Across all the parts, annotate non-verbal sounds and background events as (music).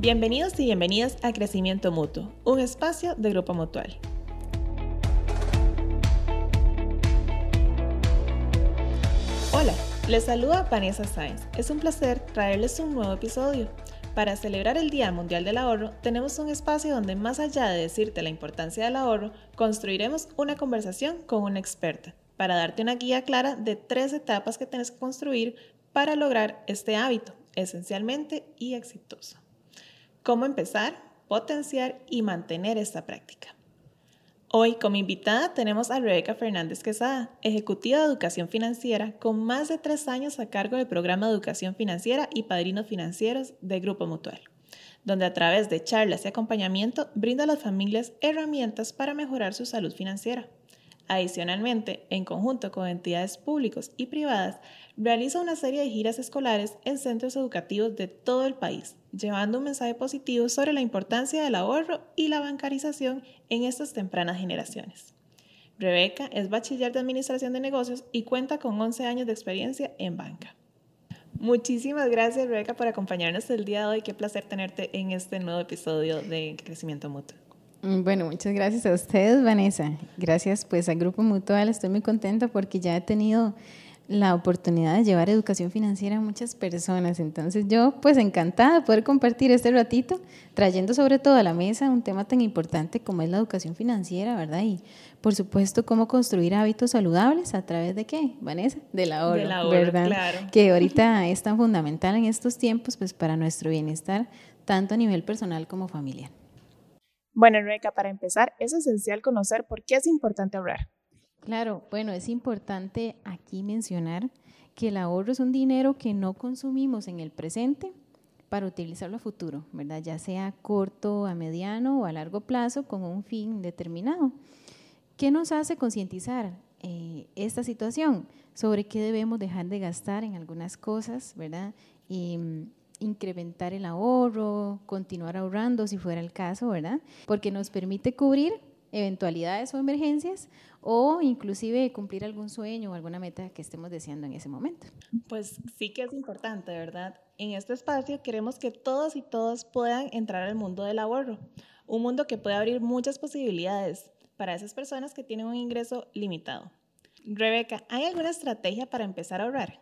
Bienvenidos y bienvenidas a Crecimiento Mutuo, un espacio de Grupo Mutual. Hola, les saluda Vanessa Sainz. Es un placer traerles un nuevo episodio. Para celebrar el Día Mundial del Ahorro, tenemos un espacio donde más allá de decirte la importancia del ahorro, construiremos una conversación con una experta para darte una guía clara de tres etapas que tienes que construir para lograr este hábito esencialmente y exitoso. ¿Cómo empezar, potenciar y mantener esta práctica? Hoy como invitada tenemos a Rebeca Fernández Quesada, ejecutiva de educación financiera con más de tres años a cargo del programa de educación financiera y padrinos financieros de Grupo Mutual, donde a través de charlas y acompañamiento brinda a las familias herramientas para mejorar su salud financiera. Adicionalmente, en conjunto con entidades públicas y privadas, realiza una serie de giras escolares en centros educativos de todo el país, llevando un mensaje positivo sobre la importancia del ahorro y la bancarización en estas tempranas generaciones. Rebeca es bachiller de Administración de Negocios y cuenta con 11 años de experiencia en banca. Muchísimas gracias Rebeca por acompañarnos el día de hoy. Qué placer tenerte en este nuevo episodio de Crecimiento Mutuo. Mm, bueno, muchas gracias a ustedes, Vanessa. Gracias pues al Grupo Mutual. Estoy muy contenta porque ya he tenido la oportunidad de llevar educación financiera a muchas personas. Entonces yo pues encantada de poder compartir este ratito, trayendo sobre todo a la mesa un tema tan importante como es la educación financiera, ¿verdad? Y por supuesto cómo construir hábitos saludables a través de qué, Vanessa? Del ahorro, Del ahorro ¿verdad? claro. Que ahorita es tan fundamental en estos tiempos pues para nuestro bienestar, tanto a nivel personal como familiar. Bueno, Rebeca, para empezar, es esencial conocer por qué es importante ahorrar. Claro, bueno, es importante aquí mencionar que el ahorro es un dinero que no consumimos en el presente para utilizarlo a futuro, ¿verdad? Ya sea a corto, a mediano o a largo plazo con un fin determinado. ¿Qué nos hace concientizar eh, esta situación? Sobre qué debemos dejar de gastar en algunas cosas, ¿verdad? Mm, incrementar el ahorro, continuar ahorrando si fuera el caso, ¿verdad? Porque nos permite cubrir eventualidades o emergencias o inclusive cumplir algún sueño o alguna meta que estemos deseando en ese momento. Pues sí que es importante, ¿verdad? En este espacio queremos que todos y todas puedan entrar al mundo del ahorro, un mundo que puede abrir muchas posibilidades para esas personas que tienen un ingreso limitado. Rebeca, ¿hay alguna estrategia para empezar a ahorrar?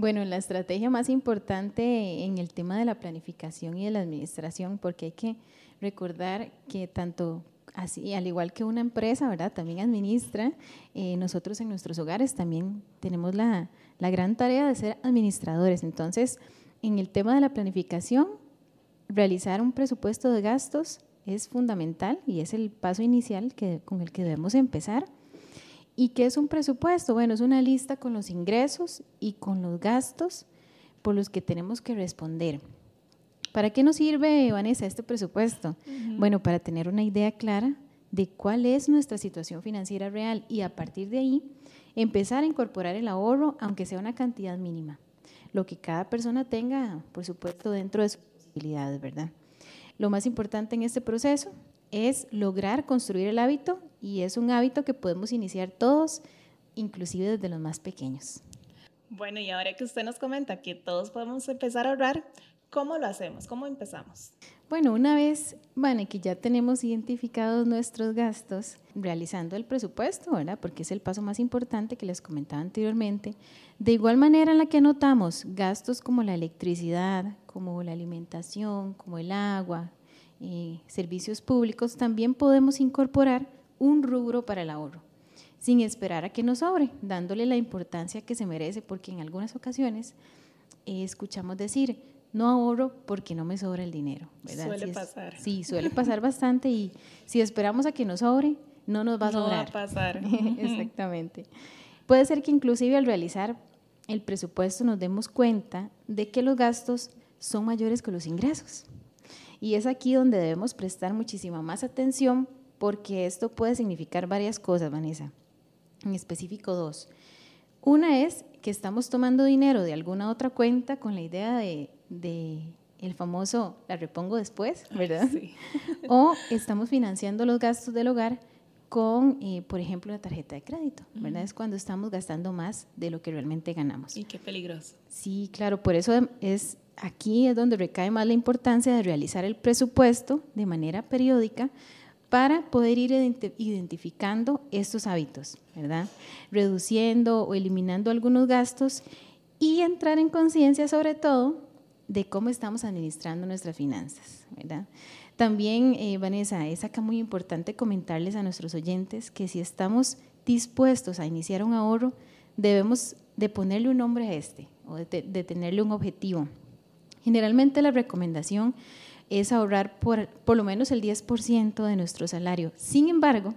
Bueno, la estrategia más importante en el tema de la planificación y de la administración, porque hay que recordar que tanto así, al igual que una empresa, ¿verdad? También administra. Eh, nosotros en nuestros hogares también tenemos la, la, gran tarea de ser administradores. Entonces, en el tema de la planificación, realizar un presupuesto de gastos es fundamental y es el paso inicial que, con el que debemos empezar. ¿Y qué es un presupuesto? Bueno, es una lista con los ingresos y con los gastos por los que tenemos que responder. ¿Para qué nos sirve, Vanessa, este presupuesto? Uh -huh. Bueno, para tener una idea clara de cuál es nuestra situación financiera real y a partir de ahí empezar a incorporar el ahorro, aunque sea una cantidad mínima, lo que cada persona tenga, por supuesto, dentro de sus posibilidades, ¿verdad? Lo más importante en este proceso es lograr construir el hábito y es un hábito que podemos iniciar todos, inclusive desde los más pequeños. Bueno, y ahora que usted nos comenta que todos podemos empezar a ahorrar, ¿Cómo lo hacemos? ¿Cómo empezamos? Bueno, una vez, bueno, que ya tenemos identificados nuestros gastos, realizando el presupuesto, ¿verdad? Porque es el paso más importante que les comentaba anteriormente. De igual manera en la que anotamos gastos como la electricidad, como la alimentación, como el agua, eh, servicios públicos, también podemos incorporar un rubro para el ahorro, sin esperar a que nos sobre, dándole la importancia que se merece, porque en algunas ocasiones eh, escuchamos decir, no ahorro porque no me sobra el dinero. ¿verdad? Suele si es, pasar. Sí, suele pasar bastante y si esperamos a que nos sobre, no nos va a sobrar. No va a pasar. (laughs) Exactamente. Puede ser que inclusive al realizar el presupuesto nos demos cuenta de que los gastos son mayores que los ingresos. Y es aquí donde debemos prestar muchísima más atención porque esto puede significar varias cosas, Vanessa. En específico dos. Una es que estamos tomando dinero de alguna otra cuenta con la idea de, de el famoso la repongo después, ¿verdad? Sí. (laughs) O estamos financiando los gastos del hogar con, eh, por ejemplo, la tarjeta de crédito, ¿verdad? Uh -huh. Es cuando estamos gastando más de lo que realmente ganamos. Y qué peligroso. Sí, claro, por eso es aquí es donde recae más la importancia de realizar el presupuesto de manera periódica para poder ir identificando estos hábitos, ¿verdad? Reduciendo o eliminando algunos gastos y entrar en conciencia sobre todo de cómo estamos administrando nuestras finanzas, ¿verdad? También, eh, Vanessa, es acá muy importante comentarles a nuestros oyentes que si estamos dispuestos a iniciar un ahorro, debemos de ponerle un nombre a este o de, de tenerle un objetivo. Generalmente la recomendación es ahorrar por, por lo menos el 10% de nuestro salario. Sin embargo,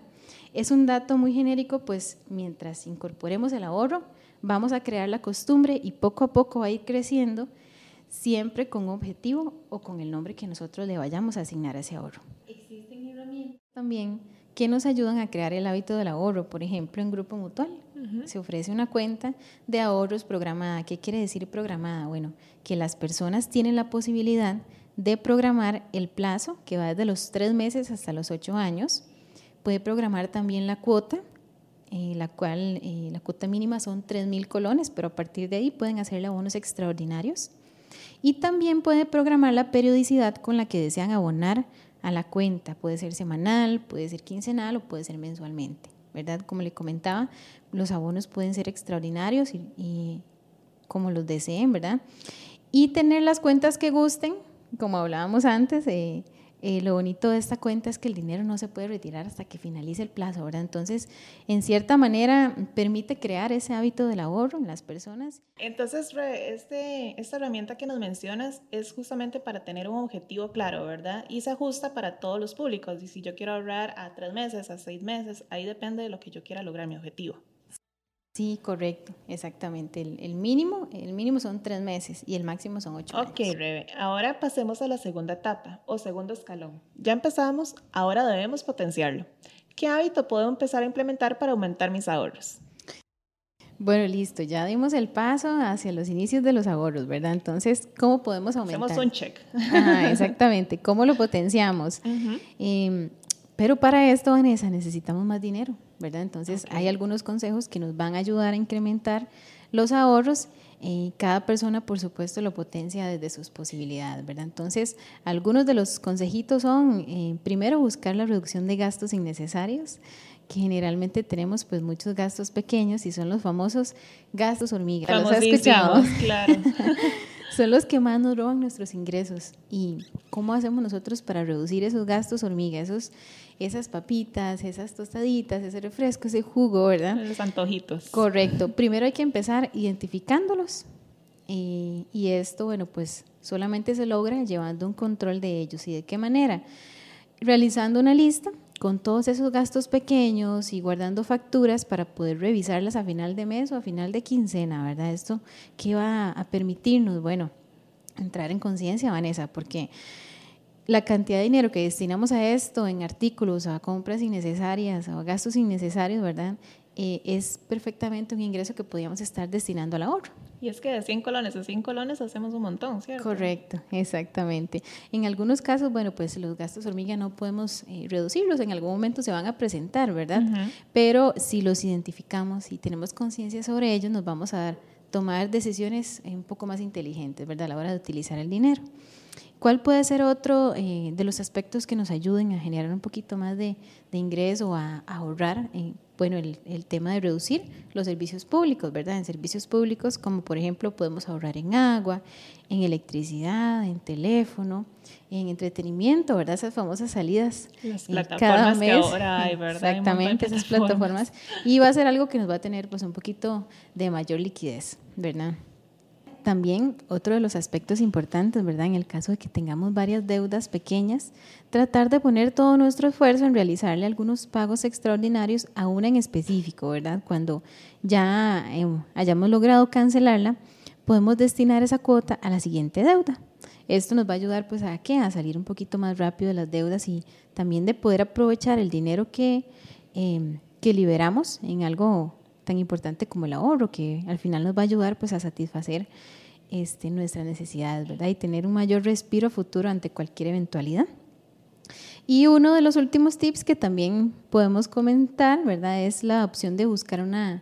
es un dato muy genérico, pues mientras incorporemos el ahorro, vamos a crear la costumbre y poco a poco va a ir creciendo, siempre con un objetivo o con el nombre que nosotros le vayamos a asignar a ese ahorro. Existen herramientas también que nos ayudan a crear el hábito del ahorro, por ejemplo, en Grupo Mutual. Se ofrece una cuenta de ahorros programada. ¿Qué quiere decir programada? Bueno, que las personas tienen la posibilidad de programar el plazo, que va desde los tres meses hasta los ocho años. Puede programar también la cuota, eh, la cual eh, la cuota mínima son tres mil colones, pero a partir de ahí pueden hacerle abonos extraordinarios. Y también puede programar la periodicidad con la que desean abonar a la cuenta. Puede ser semanal, puede ser quincenal o puede ser mensualmente, ¿verdad? Como le comentaba, los abonos pueden ser extraordinarios y como los deseen, ¿verdad? Y tener las cuentas que gusten, como hablábamos antes, eh, eh, lo bonito de esta cuenta es que el dinero no se puede retirar hasta que finalice el plazo, ¿verdad? Entonces, en cierta manera, permite crear ese hábito del ahorro en las personas. Entonces, este, esta herramienta que nos mencionas es justamente para tener un objetivo claro, ¿verdad? Y se ajusta para todos los públicos. Y si yo quiero ahorrar a tres meses, a seis meses, ahí depende de lo que yo quiera lograr mi objetivo. Sí, correcto, exactamente. El, mínimo, el mínimo son tres meses y el máximo son ocho Ok, Rebe. Ahora pasemos a la segunda etapa o segundo escalón. Ya empezamos, ahora debemos potenciarlo. ¿Qué hábito puedo empezar a implementar para aumentar mis ahorros? Bueno, listo, ya dimos el paso hacia los inicios de los ahorros, ¿verdad? Entonces, ¿cómo podemos aumentar? Hacemos un check. exactamente, ¿cómo lo potenciamos? (laughs) pero para esto, Vanessa, necesitamos más dinero. ¿verdad? Entonces hay algunos consejos que nos van a ayudar a incrementar los ahorros. y cada persona, por supuesto, lo potencia desde sus posibilidades, ¿verdad? Entonces, algunos de los consejitos son, eh, primero, buscar la reducción de gastos innecesarios, que generalmente tenemos pues muchos gastos pequeños y son los famosos gastos hormiga. ¿Los has escuchado? Claro. (laughs) son los que más nos roban nuestros ingresos. ¿Y cómo hacemos nosotros para reducir esos gastos hormiga, esos esas papitas, esas tostaditas, ese refresco, ese jugo, ¿verdad? Los antojitos. Correcto. Primero hay que empezar identificándolos. Eh, y esto, bueno, pues solamente se logra llevando un control de ellos. ¿Y de qué manera? Realizando una lista con todos esos gastos pequeños y guardando facturas para poder revisarlas a final de mes o a final de quincena, ¿verdad? Esto que va a permitirnos, bueno, entrar en conciencia, Vanessa, porque la cantidad de dinero que destinamos a esto, en artículos, a compras innecesarias, a gastos innecesarios, ¿verdad? Eh, es perfectamente un ingreso que podríamos estar destinando al ahorro. Y es que de 100 colones a 100 colones hacemos un montón, ¿cierto? Correcto, exactamente. En algunos casos, bueno, pues los gastos hormiga no podemos eh, reducirlos, en algún momento se van a presentar, ¿verdad? Pero si los identificamos y tenemos conciencia sobre ellos, nos vamos a dar, tomar decisiones un poco más inteligentes, ¿verdad? A la hora de utilizar el dinero. ¿Cuál puede ser otro eh, de los aspectos que nos ayuden a generar un poquito más de, ingreso, a, a ahorrar? Eh, bueno, el, el, tema de reducir los servicios públicos, ¿verdad? En servicios públicos, como por ejemplo, podemos ahorrar en agua, en electricidad, en teléfono, en entretenimiento, ¿verdad? Esas famosas salidas. Las plataformas cada mes. que ahora hay, ¿verdad? Exactamente, esas plataformas. Y va a ser algo que nos va a tener pues un poquito de mayor liquidez, ¿verdad? También otro de los aspectos importantes, ¿verdad? En el caso de que tengamos varias deudas pequeñas, tratar de poner todo nuestro esfuerzo en realizarle algunos pagos extraordinarios a una en específico, ¿verdad? Cuando ya eh, hayamos logrado cancelarla, podemos destinar esa cuota a la siguiente deuda. Esto nos va a ayudar pues a qué? A salir un poquito más rápido de las deudas y también de poder aprovechar el dinero que, eh, que liberamos en algo tan importante como el ahorro, que al final nos va a ayudar pues a satisfacer este, nuestras necesidades, ¿verdad? Y tener un mayor respiro futuro ante cualquier eventualidad. Y uno de los últimos tips que también podemos comentar, ¿verdad? Es la opción de buscar una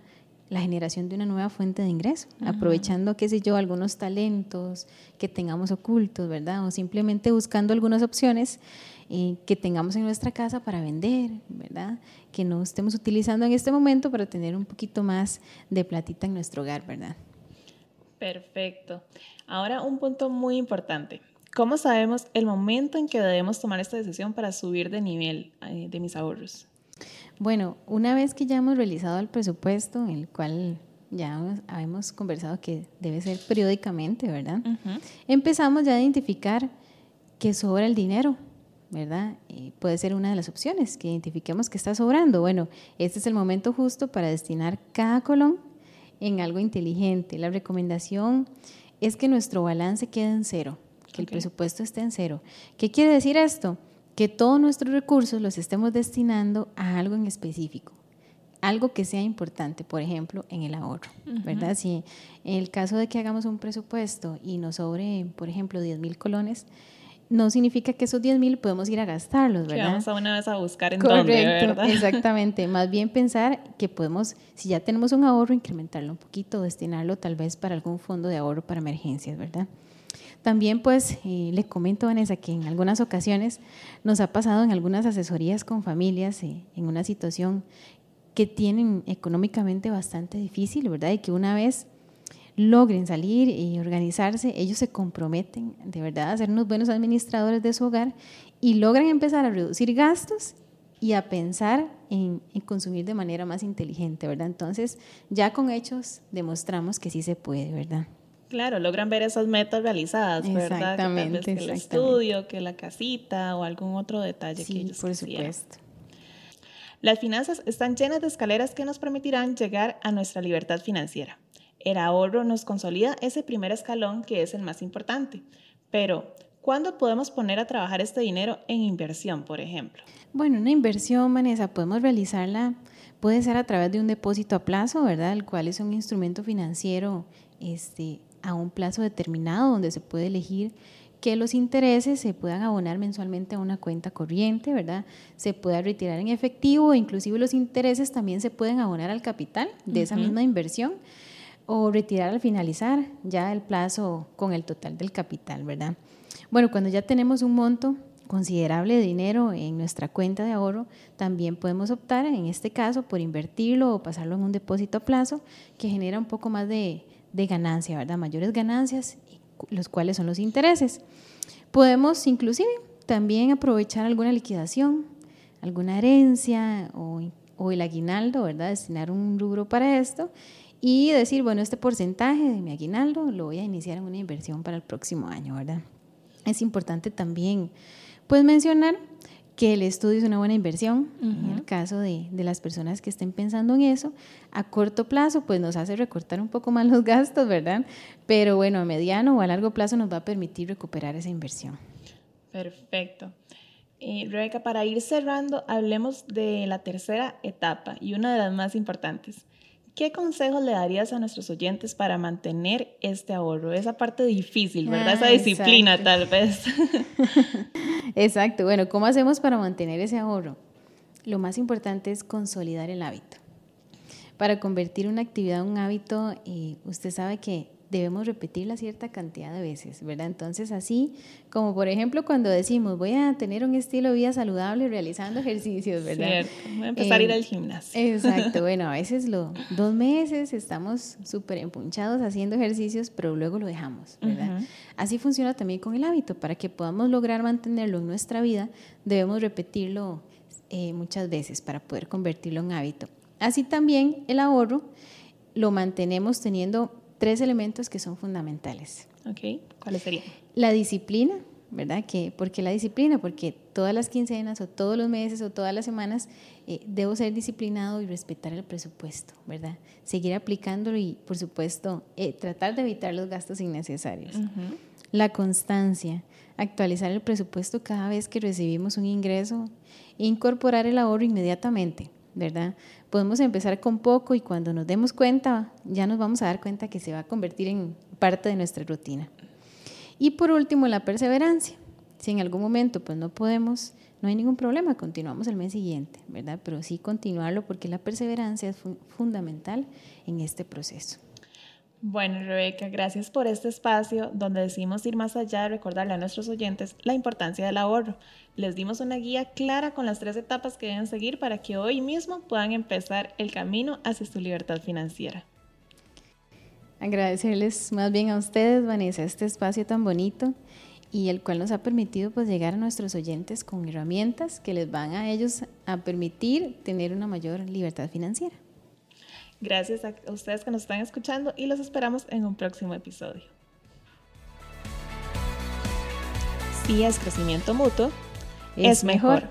la generación de una nueva fuente de ingreso, aprovechando, qué sé yo, algunos talentos que tengamos ocultos, ¿verdad? O simplemente buscando algunas opciones eh, que tengamos en nuestra casa para vender, ¿verdad? Que no estemos utilizando en este momento para tener un poquito más de platita en nuestro hogar, ¿verdad? Perfecto. Ahora un punto muy importante. ¿Cómo sabemos el momento en que debemos tomar esta decisión para subir de nivel eh, de mis ahorros? Bueno, una vez que ya hemos realizado el presupuesto, el cual ya hemos conversado que debe ser periódicamente, ¿verdad? Empezamos ya a identificar que sobra el dinero, ¿verdad? puede ser una de las opciones, que identifiquemos que está sobrando. Bueno, este es el momento justo para destinar cada colón en algo inteligente. La recomendación es que nuestro balance quede en cero, que el presupuesto esté en cero. ¿Qué quiere decir esto? que todos nuestros recursos los estemos destinando a algo en específico, algo que sea importante, por ejemplo, en el ahorro, ¿verdad? Si en el caso de que hagamos un presupuesto y nos sobre, por ejemplo, 10 mil colones, no significa que esos 10 mil podemos ir a gastarlos, ¿verdad? Que vamos a una vez a buscar en dónde, ¿verdad? (laughs) Exactamente. Más bien pensar que podemos, si ya tenemos un ahorro, incrementarlo un poquito, destinarlo tal vez para algún fondo de ahorro para emergencias, ¿verdad? También pues eh, le comento, Vanessa, que en algunas ocasiones nos ha pasado en algunas asesorías con familias eh, en una situación que tienen económicamente bastante difícil, ¿verdad? Y que una vez logren salir y organizarse, ellos se comprometen de verdad a ser unos buenos administradores de su hogar y logran empezar a reducir gastos y a pensar en, en, consumir de manera más inteligente, ¿verdad? Entonces, ya con hechos demostramos que sí se puede, ¿verdad? Claro, logran ver esas metas realizadas, ¿verdad? Exactamente. Que, el estudio, que la casita o algún otro detalle que ellos por supuesto. Las finanzas están llenas de escaleras que nos permitirán llegar a nuestra libertad financiera. El ahorro nos consolida ese primer escalón que es el más importante. Pero, ¿cuándo podemos poner a trabajar este dinero en inversión, por ejemplo? Bueno, una inversión, Vanessa, podemos realizarla, puede ser a través de un depósito a plazo, ¿verdad? El cual es un instrumento financiero este, a un plazo determinado donde se puede elegir que los intereses se puedan abonar mensualmente a una cuenta corriente, ¿verdad? Se pueda retirar en efectivo, inclusive los intereses también se pueden abonar al capital de esa misma inversión o retirar al finalizar ya el plazo con el total del capital, ¿verdad? Bueno, cuando ya tenemos un monto considerable de dinero en nuestra cuenta de ahorro, también podemos optar, en este caso, por invertirlo o pasarlo en un depósito a plazo que genera un poco más de, ganancia, ¿verdad? Mayores ganancias, los cuales son los intereses. Podemos inclusive también aprovechar alguna liquidación, alguna herencia o, o el aguinaldo, ¿verdad? Destinar un rubro para esto y decir, bueno, este porcentaje de mi aguinaldo lo voy a iniciar en una inversión para el próximo año, ¿verdad? Es importante también, pues, mencionar que el estudio es una buena inversión, en el caso de, de, las personas que estén pensando en eso. A corto plazo, pues nos hace recortar un poco más los gastos, ¿verdad? Pero bueno, a mediano o a largo plazo nos va a permitir recuperar esa inversión. Perfecto. Eh, Rebeca, para ir cerrando, hablemos de la tercera etapa y una de las más importantes, ¿Qué consejos le darías a nuestros oyentes para mantener este ahorro? Esa parte difícil, ¿verdad? Esa ah, disciplina tal vez. (laughs) exacto. Bueno, ¿cómo hacemos para mantener ese ahorro? Lo más importante es consolidar el hábito. Para convertir una actividad en un hábito, eh, usted sabe que debemos repetirla cierta cantidad de veces, ¿verdad? Entonces, así como por ejemplo cuando decimos voy a tener un estilo de vida saludable realizando ejercicios, ¿verdad? Cierto, voy a empezar a ir al gimnasio. Exacto, (laughs) bueno, a veces lo, dos meses estamos súper empunchados haciendo ejercicios, pero luego lo dejamos, ¿verdad? Así funciona también con el hábito, para que podamos lograr mantenerlo en nuestra vida, debemos repetirlo eh, muchas veces para poder convertirlo en hábito. Así también el ahorro lo mantenemos teniendo tres elementos que son fundamentales. Ok, ¿cuáles serían? La disciplina, ¿verdad? Que, ¿Por qué la disciplina? Porque todas las quincenas o todos los meses o todas las semanas eh, debo ser disciplinado y respetar el presupuesto, ¿verdad? Seguir aplicándolo y, por supuesto, eh, tratar de evitar los gastos innecesarios. La constancia, actualizar el presupuesto cada vez que recibimos un ingreso incorporar el ahorro inmediatamente, ¿verdad? podemos empezar con poco y cuando nos demos cuenta, ya nos vamos a dar cuenta que se va a convertir en parte de nuestra rutina. Y por último, la perseverancia. Si en algún momento pues no podemos no hay ningún problema, continuamos el mes siguiente, ¿verdad? Pero sí continuarlo porque la perseverancia es fundamental en este proceso. Bueno, Rebeca, gracias por este espacio donde decimos ir más allá de recordarle a nuestros oyentes la importancia del ahorro. Les dimos una guía clara con las tres etapas que deben seguir para que hoy mismo puedan empezar el camino hacia su libertad financiera. Agradecerles más bien a ustedes, Vanessa, este espacio tan bonito y el cual nos ha permitido pues llegar a nuestros oyentes con herramientas que les van a ellos a permitir tener una mayor libertad financiera. Gracias a ustedes que nos están escuchando y los esperamos en un próximo episodio. Si es crecimiento mutuo, es, mejor.